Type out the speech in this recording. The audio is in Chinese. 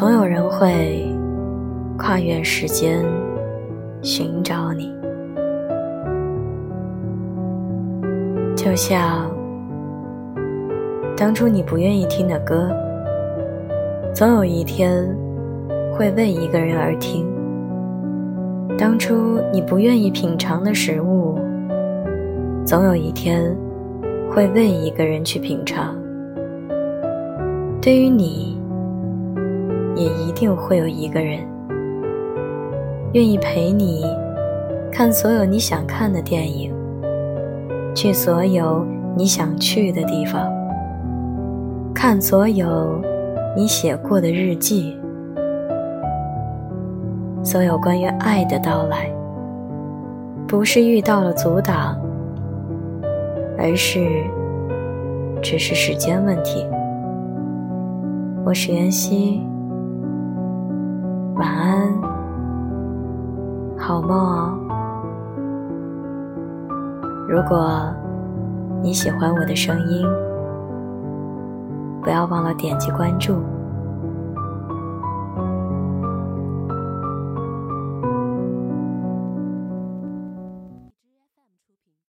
总有人会跨越时间寻找你，就像当初你不愿意听的歌，总有一天会为一个人而听；当初你不愿意品尝的食物，总有一天会为一个人去品尝。对于你。也一定会有一个人愿意陪你看所有你想看的电影，去所有你想去的地方，看所有你写过的日记，所有关于爱的到来，不是遇到了阻挡，而是只是时间问题。我是妍希。晚安，好梦哦。如果你喜欢我的声音，不要忘了点击关注。